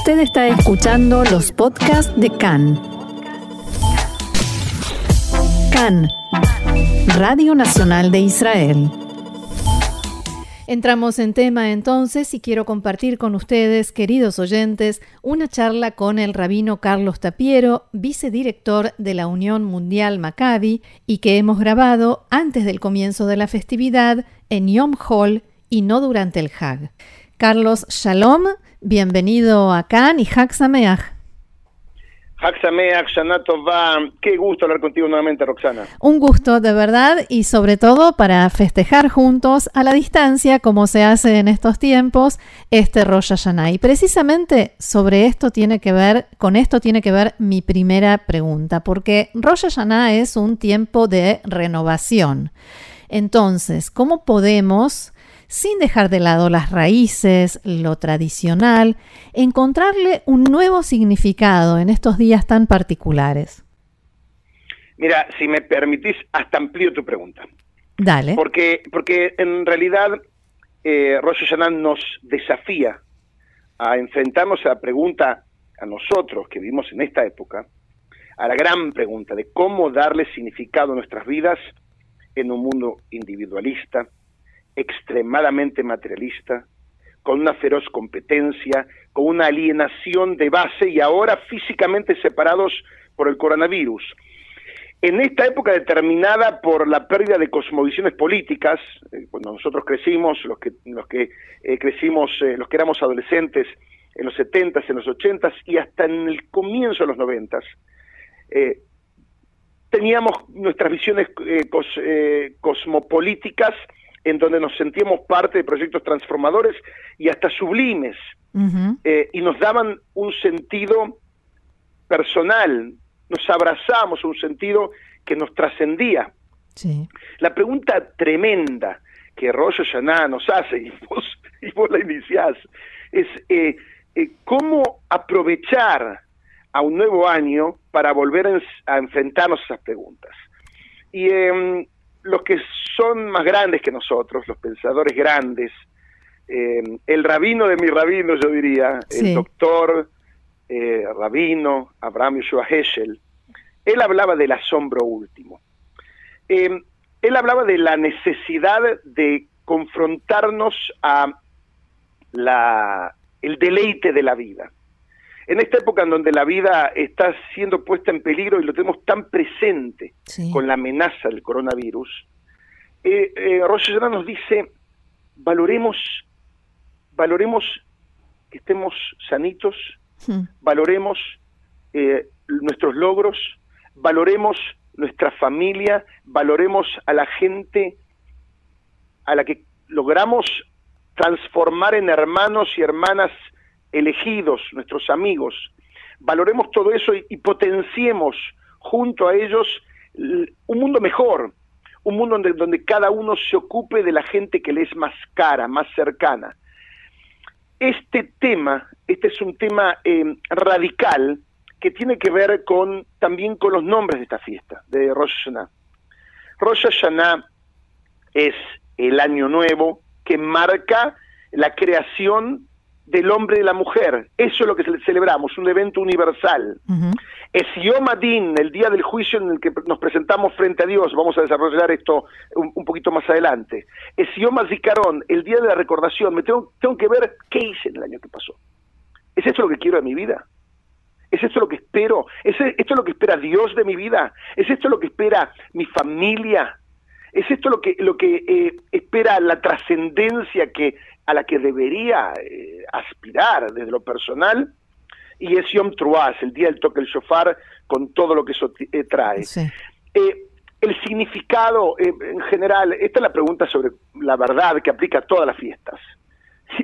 Usted está escuchando los podcasts de CAN. CAN, Radio Nacional de Israel. Entramos en tema entonces y quiero compartir con ustedes, queridos oyentes, una charla con el rabino Carlos Tapiero, vicedirector de la Unión Mundial Maccabi, y que hemos grabado antes del comienzo de la festividad en Yom Hall y no durante el Hag. Carlos Shalom, bienvenido a Cannes y Hag Sameach. Hag Sameach, Shana Tova. Qué gusto hablar contigo nuevamente, Roxana. Un gusto de verdad y sobre todo para festejar juntos a la distancia, como se hace en estos tiempos, este Rosh Hashanah. Y precisamente sobre esto tiene que ver, con esto tiene que ver mi primera pregunta, porque Rosh Hashanah es un tiempo de renovación. Entonces, ¿cómo podemos sin dejar de lado las raíces, lo tradicional, encontrarle un nuevo significado en estos días tan particulares? Mira, si me permitís, hasta amplío tu pregunta. Dale. Porque, porque en realidad eh, Rosh Hashanah nos desafía a enfrentarnos a la pregunta, a nosotros que vivimos en esta época, a la gran pregunta de cómo darle significado a nuestras vidas en un mundo individualista, extremadamente materialista, con una feroz competencia, con una alienación de base y ahora físicamente separados por el coronavirus. En esta época determinada por la pérdida de cosmovisiones políticas, eh, cuando nosotros crecimos, los que, los que eh, crecimos, eh, los que éramos adolescentes en los 70s, en los 80s y hasta en el comienzo de los 90s, teníamos nuestras visiones cos, cosmopolíticas en donde nos sentíamos parte de proyectos transformadores y hasta sublimes, eh, y nos daban un sentido personal, nos abrazamos un sentido que nos trascendía. La pregunta tremenda que Rollo Yaná nos hace, y vos, y vos la iniciás, es eh, eh, cómo aprovechar a un nuevo año para volver a, enfrentarnos a esas preguntas. Y em, los que son más grandes que nosotros, los pensadores grandes, eh, el rabino de mi rabino, yo diría, el doctor eh, rabino Abraham Yeshua Heschel, él hablaba del asombro último. Eh, él hablaba de la necesidad de confrontarnos a la, el deleite de la vida. En esta época en donde la vida está siendo puesta en peligro y lo tenemos tan presente con la amenaza del coronavirus, eh, eh, nos dice, valoremos, valoremos que estemos sanitos, hmm. valoremos eh, nuestros logros, valoremos nuestra familia, valoremos a la gente a la que logramos transformar en hermanos y hermanas elegidos, nuestros amigos. Valoremos todo eso y, potenciemos junto a ellos un mundo mejor, un mundo donde, donde, cada uno se ocupe de la gente que le es más cara, más cercana. Este tema, este es un tema eh, radical que tiene que ver con también con los nombres de esta fiesta, de Rosh Hashanah. Rosh Hashanah es el año nuevo que marca la creación del hombre y de la mujer. Eso es lo que celebramos, un evento universal. Es Yom Adin, el día del juicio en el que nos presentamos frente a Dios. Vamos a desarrollar esto un, poquito más adelante. Es Yom Azikaron, el día de la recordación. Me tengo, tengo que ver qué hice en el año que pasó. ¿Es esto lo que quiero de mi vida? ¿Es esto lo que espero? ¿Es esto lo que espera Dios de mi vida? ¿Es esto lo que espera mi familia? ¿Es esto lo que, lo que eh, espera la trascendencia que a la que debería eh, aspirar desde lo personal, y es Yom Truaz, el día del toque del shofar, con todo lo que eso eh, trae. El significado, en general, esta es la pregunta sobre la verdad que aplica a todas las fiestas,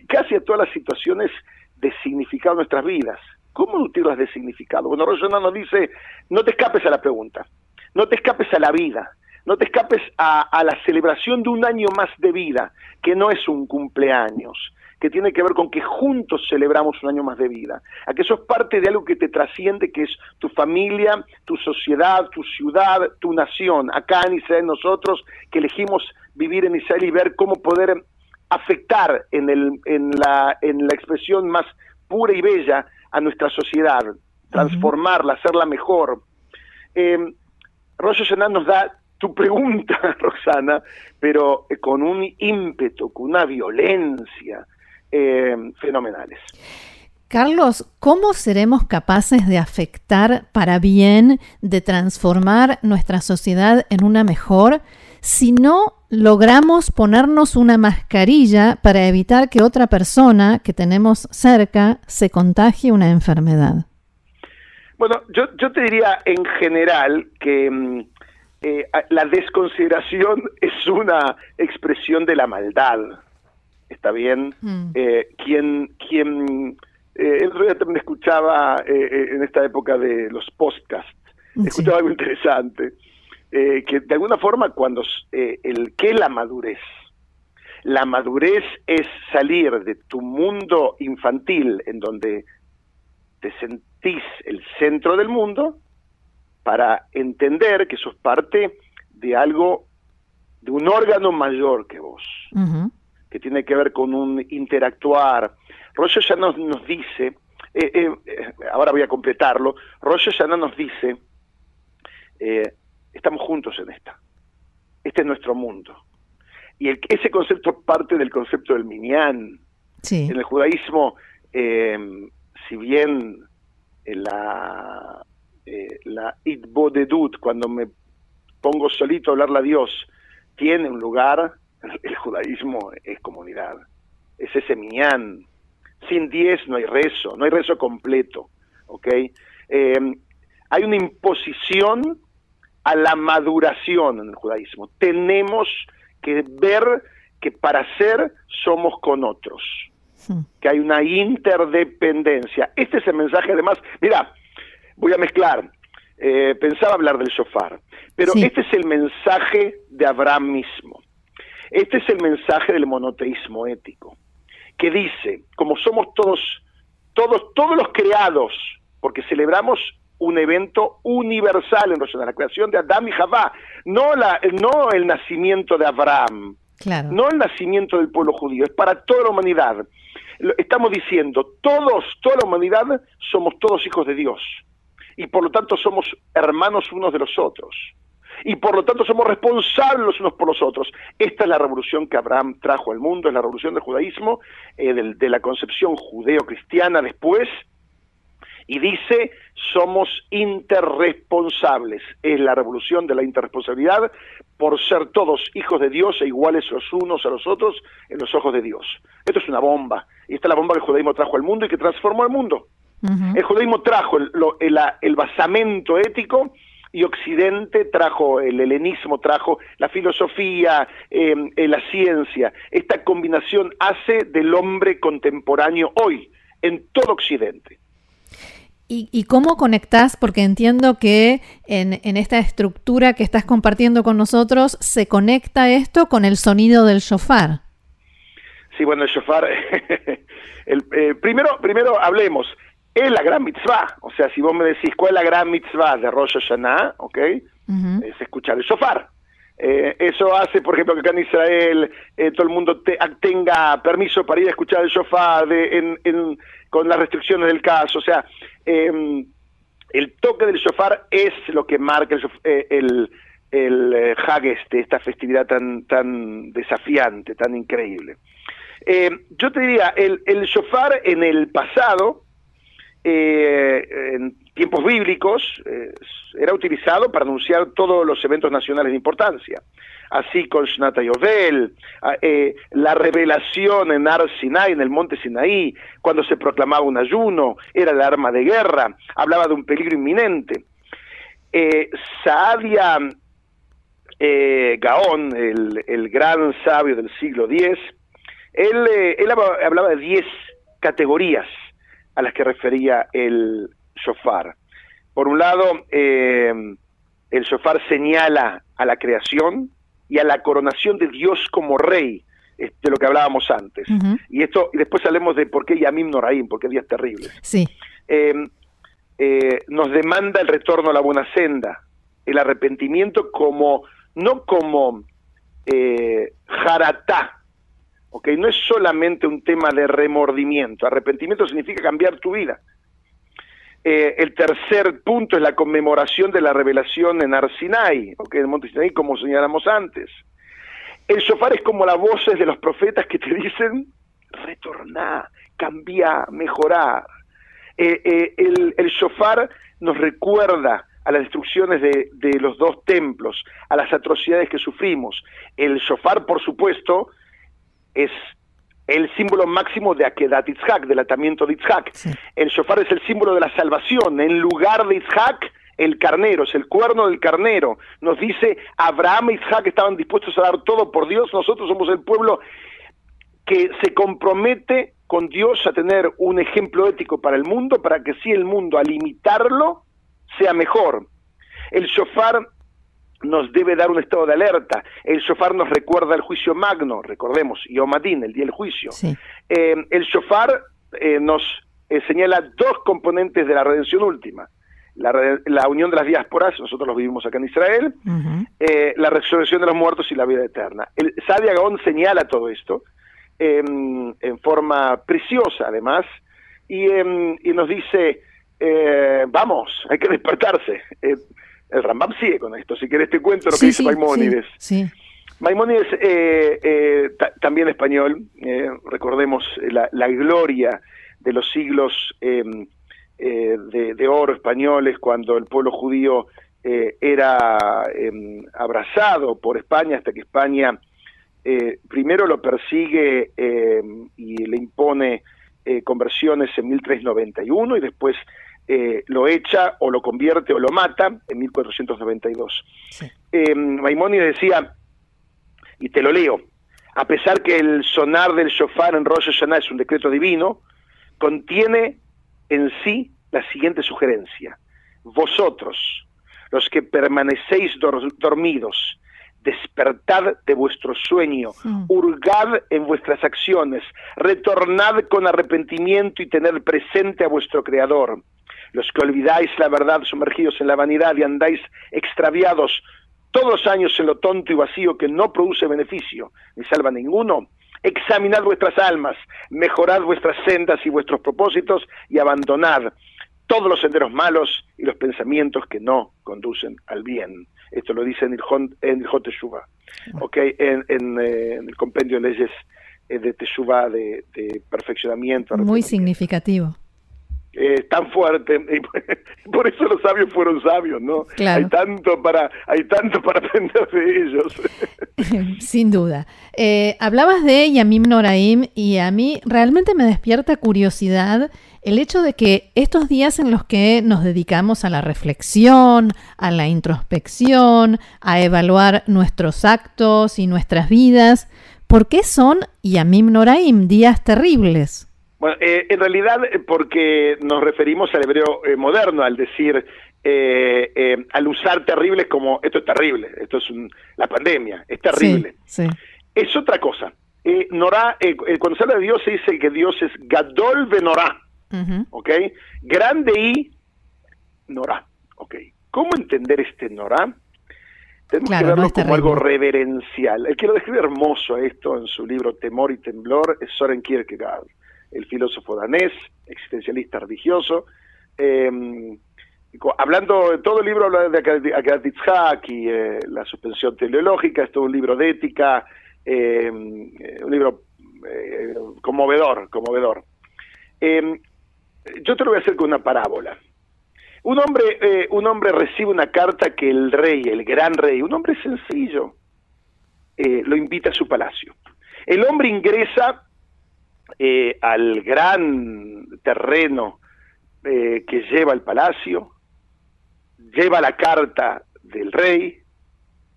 casi a todas las situaciones de significado en nuestras vidas. ¿Cómo nutrirlas de significado? Bueno, Rosana nos dice, no te escapes a la pregunta, no te escapes a la vida, no te escapes a, la celebración de un año más de vida, que no es un cumpleaños, que tiene que ver con que juntos celebramos un año más de vida, a que sos parte de algo que te trasciende, que es tu familia, tu sociedad, tu ciudad, tu nación, acá en Israel nosotros que elegimos vivir en Israel y ver cómo poder afectar en, el, en, la, en la expresión más pura y bella a nuestra sociedad, transformarla, hacerla mejor. Eh, Rosh nos da tu pregunta, Roxana, pero eh, con un ímpetu, con una violencia eh, fenomenales. Carlos, ¿cómo seremos capaces de afectar para bien, de transformar nuestra sociedad en una mejor, si no logramos ponernos una mascarilla para evitar que otra persona que tenemos cerca se contagie una enfermedad? Bueno, yo, yo te diría en general que mm, eh, la desconsideración es una expresión de la maldad. ¿Está bien? Mm. Eh, quien, quien eh, el otro día también escuchaba en esta época de los podcasts, escuchaba algo interesante, que de alguna forma cuando el que la madurez, la madurez es salir de tu mundo infantil en donde te sentís el centro del mundo para entender que sos parte de algo, de un órgano mayor que vos, que tiene que ver con un interactuar, Roger ya nos, nos dice, eh, eh, eh, ahora voy a completarlo, Roger ya nos dice, estamos juntos en esta, este es nuestro mundo. Y el, ese concepto parte del concepto del minyan. En el judaísmo, si bien la, la itbodedut, cuando me pongo solito a hablarle a Dios, tiene un lugar, el judaísmo es comunidad, es ese minyan, sin diez no hay rezo, no hay rezo completo, ¿ok? Eh, hay una imposición a la maduración en el judaísmo. Tenemos que ver que para ser somos con otros, hmm. que hay una interdependencia. Este es el mensaje, además, mira, voy a mezclar, eh, pensaba hablar del shofar, pero este es el mensaje de Abraham mismo. Este es el mensaje del monoteísmo ético que dice, como somos todos, todos, todos los creados, porque celebramos un evento universal en la creación de Adán y Javá, no, la, no el nacimiento de Abraham, no el nacimiento del pueblo judío, es para toda la humanidad. Estamos diciendo, todos, toda la humanidad somos todos hijos de Dios y por lo tanto somos hermanos unos de los otros y por lo tanto somos responsables los unos por los otros. Esta es la revolución que Abraham trajo al mundo, es la revolución del judaísmo, eh, de, la concepción judeo-cristiana después, y dice, somos interresponsables. Es la revolución de la interresponsabilidad por ser todos hijos de Dios e iguales los unos a los otros en los ojos de Dios. Esto es una bomba, y esta es la bomba que el judaísmo trajo al mundo y que transformó al mundo. El judaísmo trajo el, el basamento ético y Occidente trajo, el helenismo trajo la filosofía, em, eh, la ciencia. Esta combinación hace del hombre contemporáneo hoy, en todo Occidente. ¿Y, cómo conectás? Porque entiendo que en, en, esta estructura que estás compartiendo con nosotros se conecta esto con el sonido del shofar. Sí, bueno, el shofar, el, eh, primero, primero hablemos, es la gran mitzvah. O sea, si vos me decís cuál es la gran mitzvah de Rosh Hashanah, ¿ok? Es escuchar el shofar. Eh, eso hace, por ejemplo, que acá en Israel eh, todo el mundo tenga permiso para ir a escuchar el shofar con las restricciones del caso. O sea, em, el toque del shofar es lo que marca el, eh, el, el Hag este, esta festividad tan, tan desafiante, tan increíble. yo te diría, el, el shofar en el pasado eh, en tiempos bíblicos eh, era utilizado para anunciar todos los eventos nacionales de importancia. Así con Shnata Yovel, ah, eh, la revelación en Ar Sinai, en el monte Sinaí, cuando se proclamaba un ayuno, era el arma de guerra, hablaba de un peligro inminente. Eh, Saadia Gaón, el, gran sabio del siglo X, él hablaba de diez categorías a las que refería el shofar. Por un lado, eh, el shofar señala a la creación y a la coronación de Dios como rey, de lo que hablábamos antes. Y esto y después hablemos de por qué Yamim Noraim, por qué días terribles. Sí. Em, eh, nos demanda el retorno a la buena senda, el arrepentimiento como, no como eh, jaratá, ¿ok? No es solamente un tema de remordimiento, arrepentimiento significa cambiar tu vida. Eh, el tercer punto es la conmemoración de la revelación en Arsinai, ¿ok? En monte Sinai, como señalamos antes. El shofar es como las voces de los profetas que te dicen, retorná, cambia, mejorar. Eh, eh, el, el shofar nos recuerda a las destrucciones de, de, los dos templos, a las atrocidades que sufrimos. El shofar, por supuesto, es el símbolo máximo de Akedat Itzhak, del atamiento de Itzhak. El shofar es el símbolo de la salvación. En lugar de Itzhak, el carnero, es el cuerno del carnero. Nos dice, Abraham e Itzhak estaban dispuestos a dar todo por Dios, nosotros somos el pueblo que se compromete con Dios a tener un ejemplo ético para el mundo, para que si el mundo, al imitarlo, sea mejor. El shofar nos debe dar un estado de alerta. El shofar nos recuerda el juicio magno, recordemos, Yom Adin, el día del juicio. Eh, el shofar eh, nos eh, señala dos componentes de la redención última. La, unión de las diásporas, nosotros los vivimos acá en Israel, la resurrección de los muertos y la vida eterna. El Sadia Gaón señala todo esto em, en forma preciosa, además, y, em, y nos dice, vamos, hay que despertarse el Rambam sigue con esto. Si querés te cuento lo que dice Maimónides. Sí, Maimónides, eh, eh, también español, eh, recordemos la, gloria de los siglos em, de, oro españoles cuando el pueblo judío era em, abrazado por España hasta que España primero lo persigue em, y le impone conversiones en 1391 y después eh, lo echa o lo convierte o lo mata en 1492. Eh, Maimónides decía, y te lo leo, a pesar que el sonar del shofar en Rosh Hashanah es un decreto divino, contiene en sí la siguiente sugerencia. Vosotros, los que permanecéis dormidos, despertad de vuestro sueño, mm. hurgad en vuestras acciones, retornad con arrepentimiento y tener presente a vuestro Creador los que olvidáis la verdad sumergidos en la vanidad y andáis extraviados todos los años en lo tonto y vacío que no produce beneficio ni salva a ninguno, examinad vuestras almas, mejorad vuestras sendas y vuestros propósitos y abandonad todos los senderos malos y los pensamientos que no conducen al bien. Esto lo dice en el, en el okay, en, eh, en, el compendio de leyes eh, de Teshuvah, de, de perfeccionamiento. Muy significativo es tan fuerte y por eso los sabios fueron sabios no hay tanto para hay tanto para aprender de ellos. Sin duda. Eh, hablabas de Yamim Noraim y a mí realmente me despierta curiosidad el hecho de que estos días en los que nos dedicamos a la reflexión, a la introspección, a evaluar nuestros actos y nuestras vidas, ¿por qué son Yamim Noraim, días terribles? Bueno, eh, en realidad eh, porque nos referimos al hebreo eh, moderno, al decir, al usar terribles como esto es terrible, esto es la pandemia, es terrible. Es otra cosa. Norá, cuando se habla de Dios se dice que Dios es Gadol Benorá, ¿ok? Grande y Norá, ¿ok? ¿Cómo entender este Norá? Tenemos que verlo como algo reverencial. El que lo describe hermoso esto en su libro Temor y Temblor es Soren Kierkegaard el filósofo danés, existencialista religioso. Eh, hablando, todo el libro habla de Akad y eh, la suspensión teleológica, es todo un libro de ética, eh, un libro conmovedor, conmovedor. yo te lo voy a hacer con una parábola. Un hombre, un hombre recibe una carta que el rey, el gran rey, un hombre sencillo, lo invita a su palacio. El hombre ingresa eh, al gran terreno eh, que lleva el palacio, lleva la carta del rey,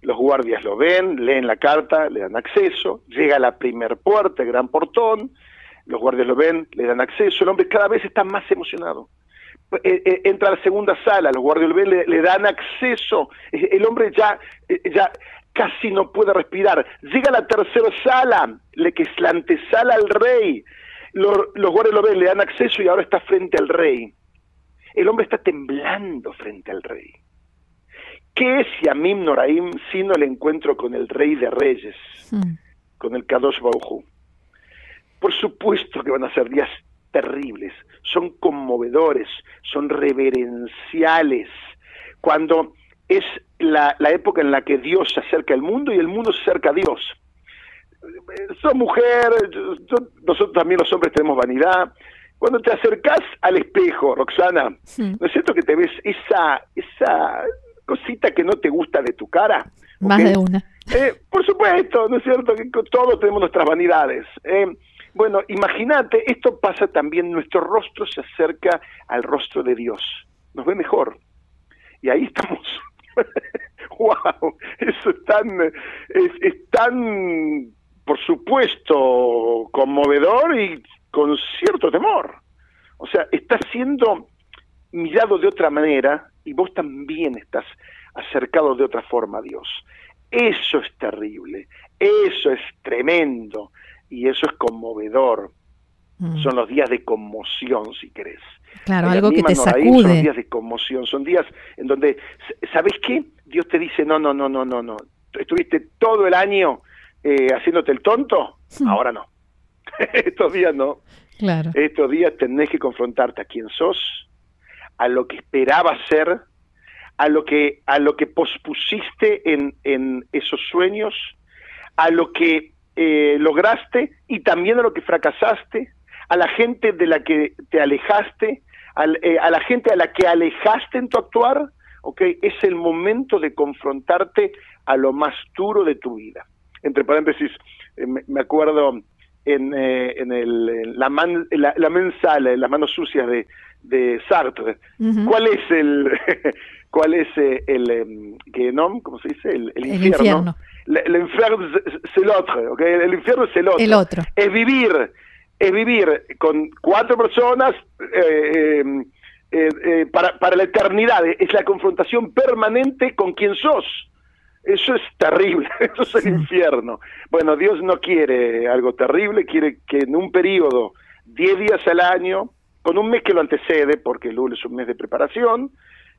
los guardias lo ven, leen la carta, le dan acceso, llega a la primer puerta, el gran portón, los guardias lo ven, le dan acceso, el hombre cada vez está más emocionado. Eh, entra a la segunda sala, los guardias lo ven, le, le dan acceso, el hombre ya, ya casi no puede respirar. Llega a la tercera sala, le que es la antesala al rey. Los, los guardias lo ven, le dan acceso y ahora está frente al rey. El hombre está temblando frente al rey. ¿Qué es Yamim Noraim sino el encuentro con el rey de reyes, hmm. con el Kadosh Baujú? Por supuesto que van a ser días terribles, son conmovedores, son reverenciales. Cuando es la, época en la que Dios se acerca al mundo y el mundo se acerca a Dios. Son mujer, nosotros también los hombres tenemos vanidad. Cuando te acercas al espejo, Roxana, ¿no es cierto que te ves esa, esa cosita que no te gusta de tu cara? Más de una. Eh, por supuesto, ¿no es cierto? Que todos tenemos nuestras vanidades. Eh, bueno, imagínate, esto pasa también, nuestro rostro se acerca al rostro de Dios, nos ve mejor. Y ahí estamos. ¡Wow! Eso es tan, es, tan, por supuesto, conmovedor y con cierto temor. O sea, estás siendo mirado de otra manera y vos también estás acercado de otra forma a Dios. Eso es terrible, eso es tremendo y eso es conmovedor. Mm. Son los días de conmoción, si querés. Claro, algo que te sacude. Son días de conmoción, son días en donde, ¿sabes qué? Dios te dice, no, no, no, no, no, no. Estuviste todo el año eh, haciéndote el tonto, hmm. ahora no. Estos días no. Claro. Estos días tenés que confrontarte a quién sos, a lo que esperabas ser, a lo que, a lo que pospusiste en, en esos sueños, a lo que eh, lograste y también a lo que fracasaste, a la gente de la que te alejaste, eh, a la gente a la que alejaste en tu actuar, ¿ok? Es el momento de confrontarte a lo más duro de tu vida. Entre paréntesis, eh, me acuerdo en, en, el, la, man, la, la, mensala, en las manos sucias de, de Sartre. ¿Cuál es el cuál es el, em, que no, ¿cómo se dice? El, infierno el infierno es el otro, ¿okay? el infierno es el otro. El otro. Es vivir, es vivir con cuatro personas eh, eh, eh, para, para la eternidad, es la confrontación permanente con quien sos. Eso es terrible, eso es el infierno. Bueno, Dios no quiere algo terrible, quiere que en un periodo, 10 días al año, con un mes que lo antecede, porque el lunes es un mes de preparación,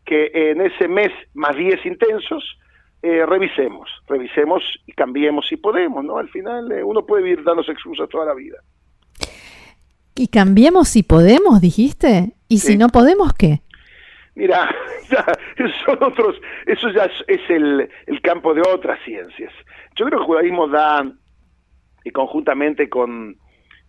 que en ese mes más 10 intensos, eh, revisemos, revisemos y cambiemos si podemos, ¿no? Al final eh, uno puede vivir dando excusas toda la vida. Y cambiemos si podemos, dijiste. ¿Y si no podemos, qué? Mira, ya, son otros, eso ya es, el, el, campo de otras ciencias. Yo creo que el judaísmo da, y conjuntamente con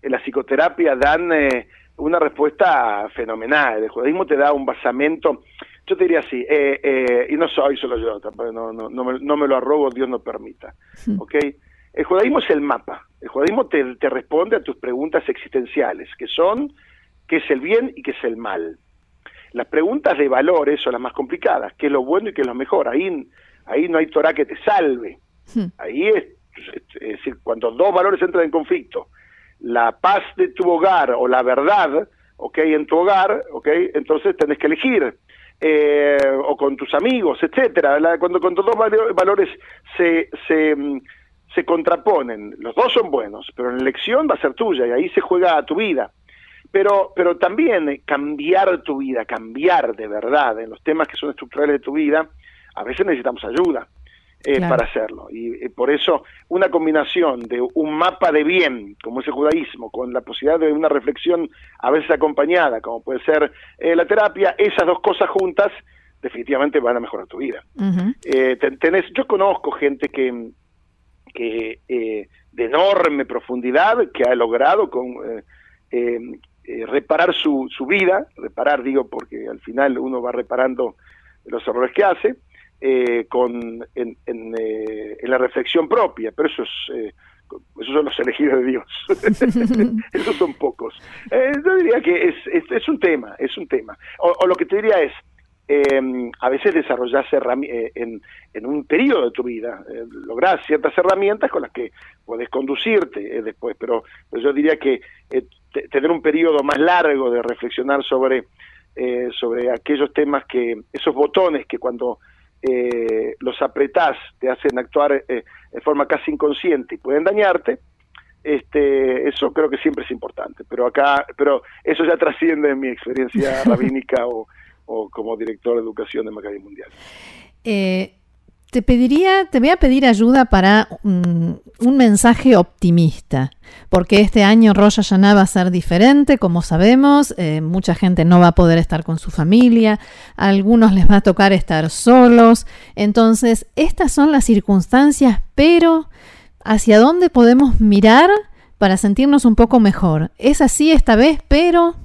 la psicoterapia, dan eh, una respuesta fenomenal. El judaísmo te da un basamento yo te diría así, eh, eh, y no soy solo yo, no, no, no, me, no me lo arrobo, Dios no permita. ¿ok? El judaísmo es el mapa. El judaísmo te, te, responde a tus preguntas existenciales, que son qué es el bien y qué es el mal. Las preguntas de valores son las más complicadas, qué es lo bueno y qué es lo mejor. Ahí, ahí no hay Torah que te salve. Ahí es, es decir, cuando dos valores entran en conflicto, la paz de tu hogar o la verdad, ok, en tu hogar, ok, entonces tenés que elegir eh, o con tus amigos, etcétera. cuando, cuando dos valores se, se, mm, se contraponen, los dos son buenos, pero la elección va a ser tuya y ahí se juega tu vida. Pero, pero también eh, cambiar tu vida, cambiar de verdad en los temas que son estructurales de tu vida, a veces necesitamos ayuda. Eh, para hacerlo. Y por eso una combinación de un mapa de bien, como es el judaísmo, con la posibilidad de una reflexión a veces acompañada, como puede ser eh, la terapia, esas dos cosas juntas definitivamente van a mejorar tu vida. Eh, tenés, yo conozco gente que, que de enorme profundidad, que ha logrado con... reparar su, su vida, reparar digo porque al final uno va reparando los errores que hace, eh, con, en, eh, en, la reflexión propia, pero eso es, eh, esos son los elegidos de Dios. esos son pocos. yo diría que es, es, un tema, es un tema. O, lo que te diría es, em, a veces desarrollarse en, en un periodo de tu vida, lograr ciertas herramientas con las que puedes conducirte después, pero, yo diría que tener un periodo más largo de reflexionar sobre, sobre aquellos temas que, esos botones que cuando eh, los apretás, te hacen actuar eh, de forma casi inconsciente y pueden dañarte, este, eso creo que siempre es importante. Pero acá, pero eso ya trasciende en mi experiencia rabínica o, como director de educación de Maccabi Mundial. Eh, te pediría, te voy a pedir ayuda para un, mensaje optimista, porque este año Rosh Hashanah va a ser diferente, como sabemos, eh, mucha gente no va a poder estar con su familia, a algunos les va a tocar estar solos, entonces estas son las circunstancias, pero ¿hacia dónde podemos mirar para sentirnos un poco mejor? Es así esta vez, pero...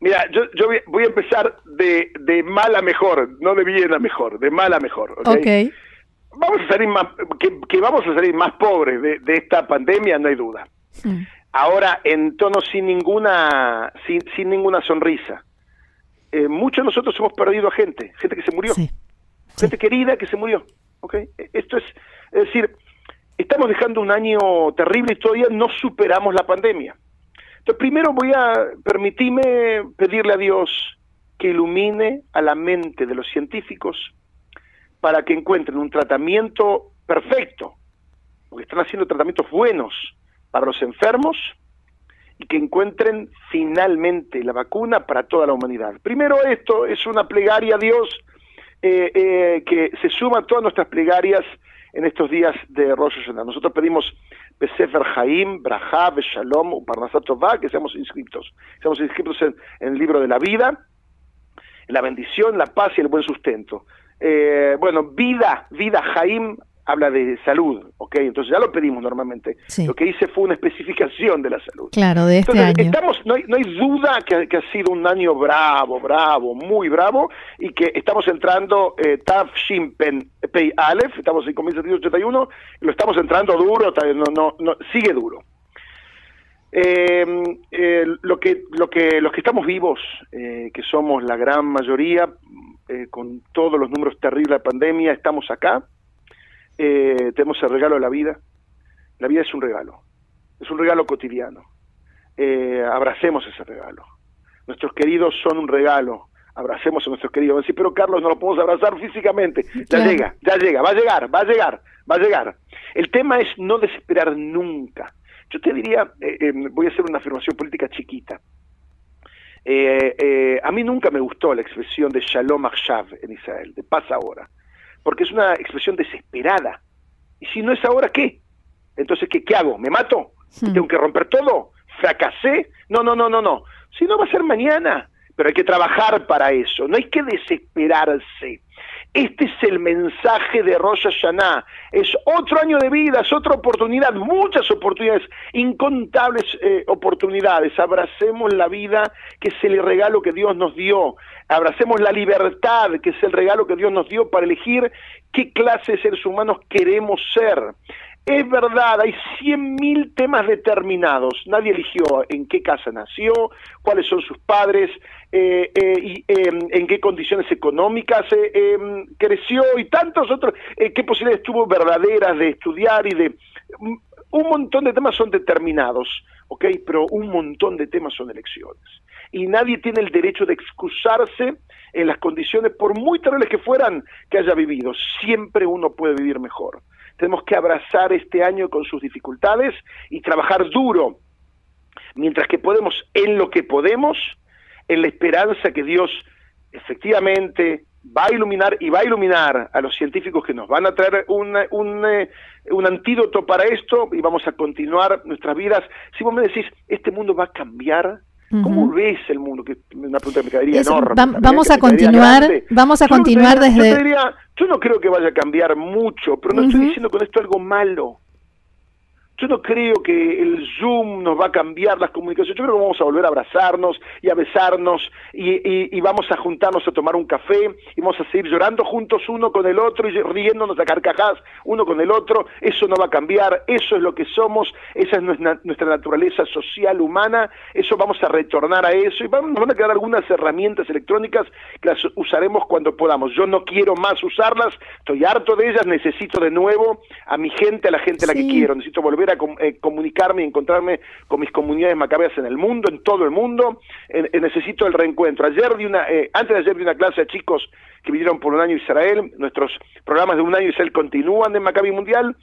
Mira, yo, voy a empezar de, de mal a mejor, no de bien a mejor, de mal a mejor. ¿okay? Vamos a salir más, que, vamos a salir más pobres de, esta pandemia, no hay duda. Ahora, en tono sin ninguna, sin, sin ninguna sonrisa. Eh, muchos de nosotros hemos perdido a gente, gente que se murió, gente querida que se murió. ¿okay? Esto es, es decir, estamos dejando un año terrible y todavía no superamos la pandemia. Entonces, primero voy a permitirme pedirle a Dios que ilumine a la mente de los científicos para que encuentren un tratamiento perfecto, porque están haciendo tratamientos buenos para los enfermos y que encuentren finalmente la vacuna para toda la humanidad. Primero esto es una plegaria a Dios eh, eh, que se suma a todas nuestras plegarias en estos días de Rosh Hashanah. Nosotros pedimos Besefer Haim, Braha, Beshalom, Uparnasat que seamos inscritos. Seamos inscritos en, el libro de la vida, en la bendición, la paz y el buen sustento. Eh, bueno, vida, vida Haim habla de salud, ¿ok? Entonces ya lo pedimos normalmente. Lo que hice fue una especificación de la salud. Claro, de este año. Estamos, no, hay, no hay duda que, ha sido un año bravo, bravo, muy bravo, y que estamos entrando eh, Taf Shimpen Pei Aleph, estamos en 5781, y lo estamos entrando duro, sigue duro. Eh, eh, lo que lo que los que estamos vivos eh, que somos la gran mayoría eh, con todos los números terribles de la pandemia estamos acá tenemos el regalo de la vida. La vida es un regalo, es un regalo cotidiano. Abracemos ese regalo. Nuestros queridos son un regalo. Abracemos a nuestros queridos. Sí, pero Carlos, no lo podemos abrazar físicamente. Ya llega, ya llega, va a llegar, va a llegar, va a llegar. El tema es no desesperar nunca. Yo te diría, eh, voy a hacer una afirmación política chiquita. a mí nunca me gustó la expresión de Shalom Akshav en Israel, de paz ahora porque es una expresión desesperada. Y si no es ahora, ¿qué? Entonces, ¿qué, qué hago? ¿Me mato? Hmm. ¿Tengo que romper todo? ¿Fracasé? No, no, no, no, no. Si no va a ser mañana, pero hay que trabajar para eso, no hay que desesperarse. Este es el mensaje de Rosh Hashanah. Es otro año de vida, es otra oportunidad, muchas oportunidades, incontables eh, oportunidades. Abracemos la vida, que es el regalo que Dios nos dio. Abracemos la libertad, que es el regalo que Dios nos dio para elegir qué clase de seres humanos queremos ser. Es verdad, hay cien mil temas determinados. Nadie eligió en qué casa nació, cuáles son sus padres, eh, eh, y em, en qué condiciones económicas eh, em, creció y tantos otros, qué posibilidades tuvo verdaderas de estudiar y de... Mm, un montón de temas son determinados, ¿ok? Pero un montón de temas son elecciones. Y nadie tiene el derecho de excusarse en las condiciones, por muy terribles que fueran, que haya vivido. Siempre uno puede vivir mejor. Tenemos que abrazar este año con sus dificultades y trabajar duro, mientras que podemos en lo que podemos, en la esperanza que Dios efectivamente va a iluminar y va a iluminar a los científicos que nos van a traer un, eh, un, antídoto para esto y vamos a continuar nuestras vidas. Si vos me decís, este mundo va a cambiar, ¿cómo ves el mundo? Que una pregunta me caería enorme. vamos, a continuar, vamos a continuar desde... Yo, yo no creo que vaya a cambiar mucho, pero no estoy diciendo con esto algo malo. Yo no creo que el Zoom nos va a cambiar las comunicaciones. Yo creo que vamos a volver a abrazarnos y a besarnos y, vamos a juntarnos a tomar un café y vamos a seguir llorando juntos uno con el otro y riéndonos a carcajadas uno con el otro. Eso no va a cambiar. Eso es lo que somos. Esa es nuestra, nuestra naturaleza social humana. Eso vamos a retornar a eso y vamos, nos van a quedar algunas herramientas electrónicas que las usaremos cuando podamos. Yo no quiero más usarlas. Estoy harto de ellas. Necesito de nuevo a mi gente, a la gente a la que quiero. Necesito volver eh, comunicarme y encontrarme con mis comunidades macabeas en el mundo, en todo el mundo. necesito el reencuentro. Ayer di una, eh, antes de ayer di una clase a chicos que vinieron por un año a Israel. Nuestros programas de un año Israel continúan en Maccabi Mundial.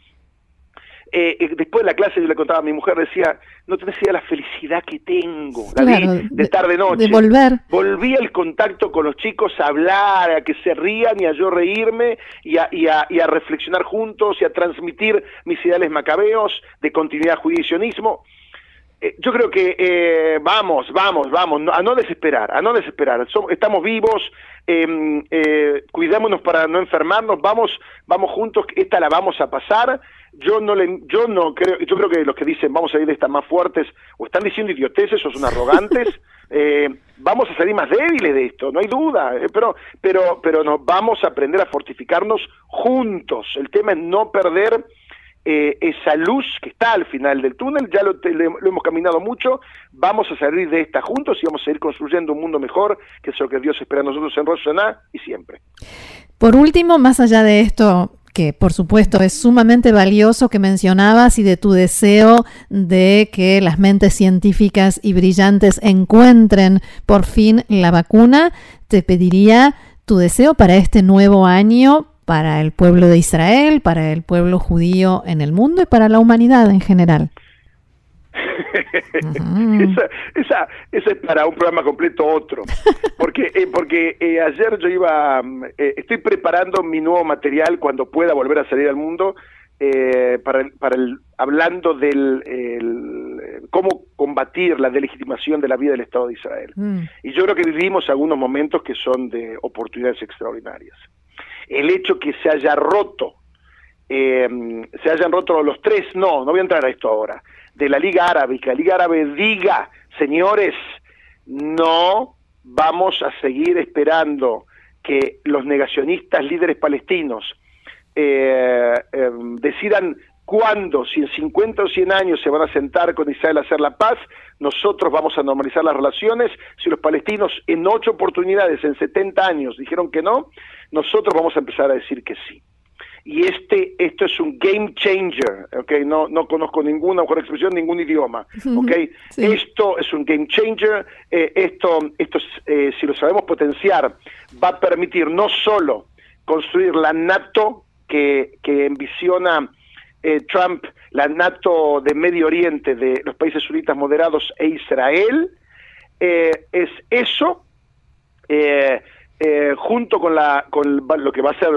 Eh, eh, después de la clase yo le contaba a mi mujer, decía, no te decía la felicidad que tengo, la de, tarde-noche. De volver. Volví al contacto con los chicos a hablar, a que se rían y a yo reírme y a, y a, y a reflexionar juntos y a transmitir mis ideales macabeos de continuidad judío-sionismo. Eh, yo creo que eh, vamos, vamos, vamos, a no desesperar, a no desesperar. estamos vivos, em, eh, cuidémonos para no enfermarnos, vamos, vamos juntos, esta la vamos a pasar. Yo no le, yo no creo, yo creo que los que dicen vamos a ir de estas más fuertes o están diciendo idioteces o son arrogantes. vamos a salir más débiles de esto, no hay duda, pero, pero, pero nos vamos a aprender a fortificarnos juntos. El tema es no perder eh, esa luz que está al final del túnel, ya lo, hemos caminado mucho, vamos a salir de esta juntos y vamos a seguir construyendo un mundo mejor, que es lo que Dios espera a nosotros en Rosh y siempre. Por último, más allá de esto, que por supuesto es sumamente valioso que mencionabas y de tu deseo de que las mentes científicas y brillantes encuentren por fin la vacuna, te pediría tu deseo para este nuevo año para el pueblo de Israel, para el pueblo judío en el mundo y para la humanidad en general. Esa, esa, es para un programa completo otro. Porque, eh, porque eh, ayer yo iba, mm, eh, estoy preparando mi nuevo material cuando pueda volver a salir al mundo, para, el, para el, hablando del cómo combatir la delegitimación de la vida del Estado de Israel. Mm. Y yo creo que vivimos algunos momentos que son de oportunidades extraordinarias el hecho que se haya roto, eh, se hayan roto los tres, no, no voy a entrar a esto ahora, de la Liga Árabe, que la Liga Árabe diga, señores, no vamos a seguir esperando que los negacionistas líderes palestinos eh, eh, decidan cuándo, si en 50 o 100 años se van a sentar con Israel a hacer la paz, nosotros vamos a normalizar las relaciones. Si los palestinos en ocho oportunidades en 70 años dijeron que no, nosotros vamos a empezar a decir que sí. Y este, esto es un game changer, ¿ok? No, no conozco ninguna mejor expresión, ningún idioma, ¿ok? Esto es un game changer, eh, esto, esto eh, si lo sabemos potenciar, va a permitir no solo construir la NATO que, que envisiona eh, Trump, la NATO de Medio Oriente, de los países sunitas moderados e Israel, eh, es eso, eh, junto con, la, con lo que va a ser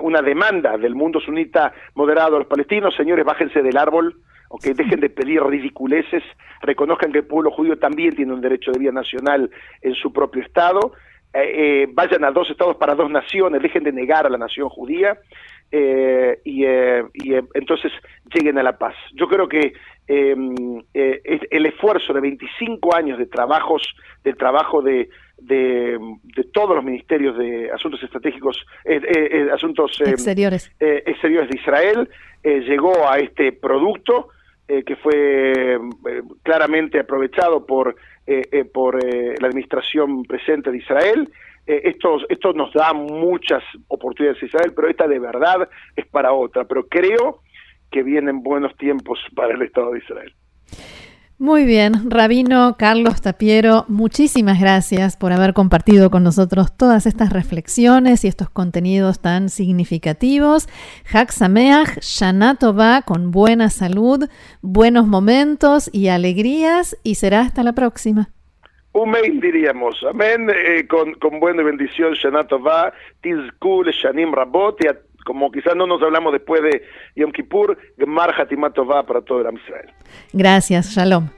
una demanda del mundo sunita moderado a los palestinos, señores, bájense del árbol, okay, dejen de pedir ridiculeces, reconozcan que el pueblo judío también tiene un derecho de vida nacional en su propio Estado, vayan a dos estados para dos naciones, dejen de negar a la nación judía, eh, y, eh, y eh, entonces lleguen a la paz. Yo creo que em, el esfuerzo de 25 años de trabajos, de trabajo de, de, todos los ministerios de asuntos estratégicos, asuntos em, exteriores. exteriores de Israel, llegó a este producto que fue claramente aprovechado por, por la administración presente de Israel eh, esto, esto nos da muchas oportunidades Israel, pero esta de verdad es para otra. Pero creo que vienen buenos tiempos para el Estado de Israel. Muy bien, Rabino Carlos Tapiero, muchísimas gracias por haber compartido con nosotros todas estas reflexiones y estos contenidos tan significativos. Hak Sameach, Shana Tova, con buena salud, buenos momentos y alegrías, y será hasta la próxima un mail diríamos, amén, eh, con, con buena bendición, Shanato va, Tizkul, Shanim Rabot, y como quizás no nos hablamos después de Yom Kippur, Gemar Hatimato va para todo el Israel. Gracias, Shalom.